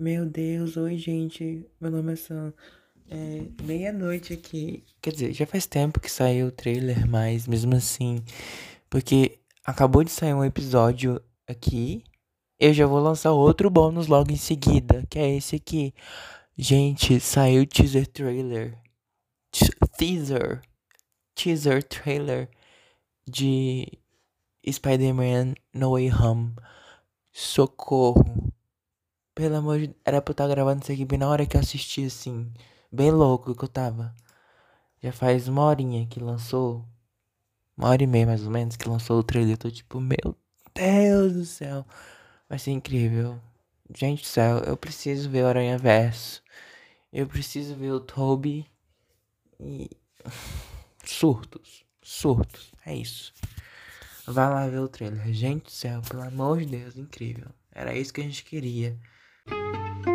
Meu Deus, oi gente, meu nome é Sam. É meia-noite aqui. Quer dizer, já faz tempo que saiu o trailer, mas mesmo assim. Porque acabou de sair um episódio aqui. Eu já vou lançar outro bônus logo em seguida, que é esse aqui. Gente, saiu o teaser trailer. Teaser. Teaser trailer de Spider-Man No Way Home. Socorro. Pelo amor de... Era pra eu estar gravando isso aqui bem na hora que eu assisti, assim. Bem louco que eu tava. Já faz uma horinha que lançou. Uma hora e meia, mais ou menos, que lançou o trailer. Eu tô tipo, meu Deus do céu. Vai ser incrível. Gente do céu, eu preciso ver o Aranha Verso. Eu preciso ver o Toby. E. Surtos. Surtos. É isso. Vai lá ver o trailer. Gente do céu, pelo amor de Deus, incrível. Era isso que a gente queria. Música